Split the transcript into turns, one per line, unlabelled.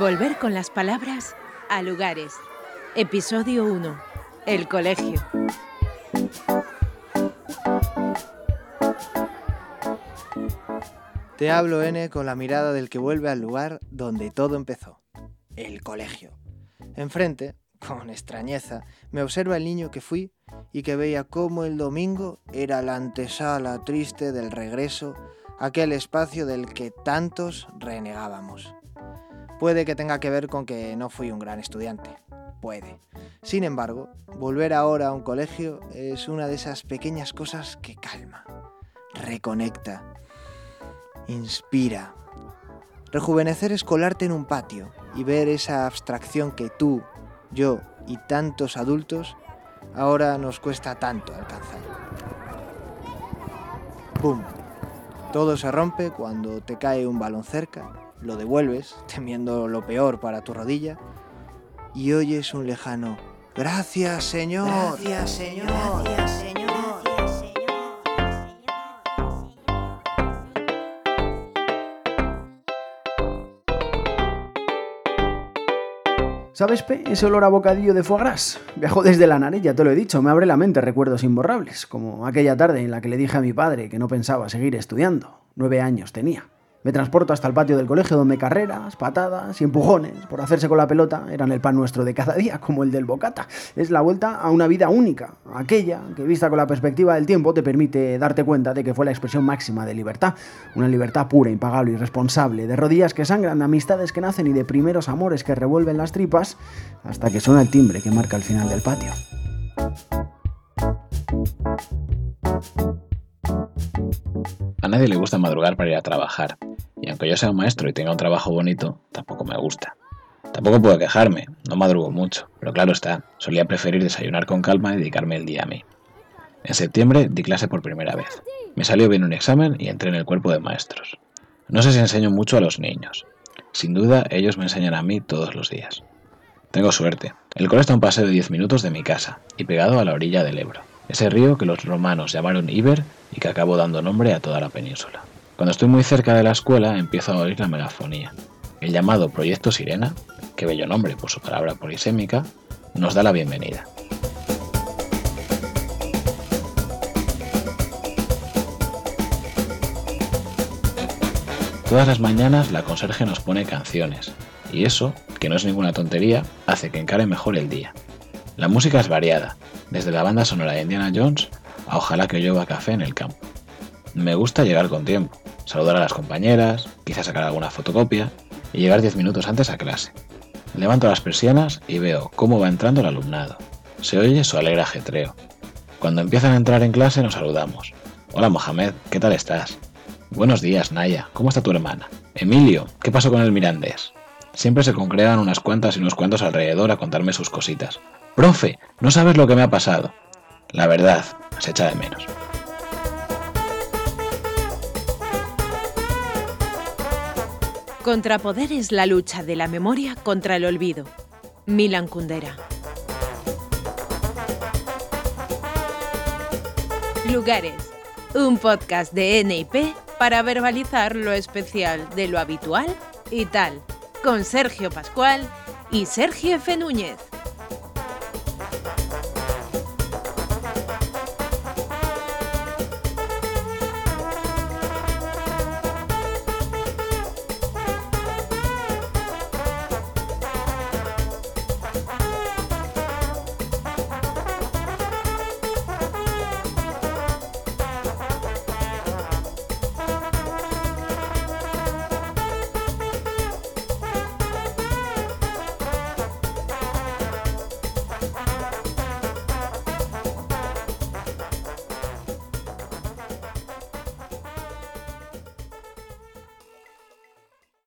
Volver con las palabras a lugares. Episodio 1. El colegio.
Te hablo N con la mirada del que vuelve al lugar donde todo empezó, el colegio. Enfrente, con extrañeza, me observa el niño que fui y que veía cómo el domingo era la antesala triste del regreso, aquel espacio del que tantos renegábamos. Puede que tenga que ver con que no fui un gran estudiante, puede. Sin embargo, volver ahora a un colegio es una de esas pequeñas cosas que calma, reconecta, inspira. Rejuvenecer es colarte en un patio y ver esa abstracción que tú, yo y tantos adultos ahora nos cuesta tanto alcanzar. ¡Bum! Todo se rompe cuando te cae un balón cerca, lo devuelves temiendo lo peor para tu rodilla y oyes un lejano Gracias, Señor. Gracias, Señor. Gracias, Señor.
¿Sabes, Pe? Ese olor a bocadillo de foie gras. Viajó desde la nariz, ya te lo he dicho, me abre la mente recuerdos imborrables, como aquella tarde en la que le dije a mi padre que no pensaba seguir estudiando. Nueve años tenía. Me transporto hasta el patio del colegio donde carreras, patadas y empujones por hacerse con la pelota eran el pan nuestro de cada día, como el del bocata. Es la vuelta a una vida única, aquella que vista con la perspectiva del tiempo te permite darte cuenta de que fue la expresión máxima de libertad, una libertad pura, impagable y responsable, de rodillas que sangran, de amistades que nacen y de primeros amores que revuelven las tripas, hasta que suena el timbre que marca el final del patio.
A nadie le gusta madrugar para ir a trabajar, aunque yo sea un maestro y tenga un trabajo bonito, tampoco me gusta. Tampoco puedo quejarme, no madrugo mucho, pero claro está, solía preferir desayunar con calma y dedicarme el día a mí. En septiembre di clase por primera vez. Me salió bien un examen y entré en el cuerpo de maestros. No sé si enseño mucho a los niños. Sin duda, ellos me enseñan a mí todos los días. Tengo suerte. El cole está a un paseo de 10 minutos de mi casa y pegado a la orilla del Ebro, ese río que los romanos llamaron Iber y que acabó dando nombre a toda la península. Cuando estoy muy cerca de la escuela empiezo a oír la megafonía. El llamado Proyecto Sirena, que bello nombre por su palabra polisémica, nos da la bienvenida. Todas las mañanas la conserje nos pone canciones, y eso, que no es ninguna tontería, hace que encare mejor el día. La música es variada, desde la banda sonora de Indiana Jones a Ojalá que llueva café en el campo. Me gusta llegar con tiempo, saludar a las compañeras, quizás sacar alguna fotocopia y llegar 10 minutos antes a clase. Levanto las persianas y veo cómo va entrando el alumnado. Se oye su alegre ajetreo. Cuando empiezan a entrar en clase nos saludamos. Hola Mohamed, ¿qué tal estás? Buenos días, Naya, ¿cómo está tu hermana? Emilio, ¿qué pasó con el mirandés? Siempre se congregan unas cuantas y unos cuantos alrededor a contarme sus cositas. Profe, no sabes lo que me ha pasado. La verdad, se echa de menos.
Contrapoder es la lucha de la memoria contra el olvido. Milan Kundera. Lugares. Un podcast de NIP para verbalizar lo especial de lo habitual y tal. Con Sergio Pascual y Sergio F. Núñez.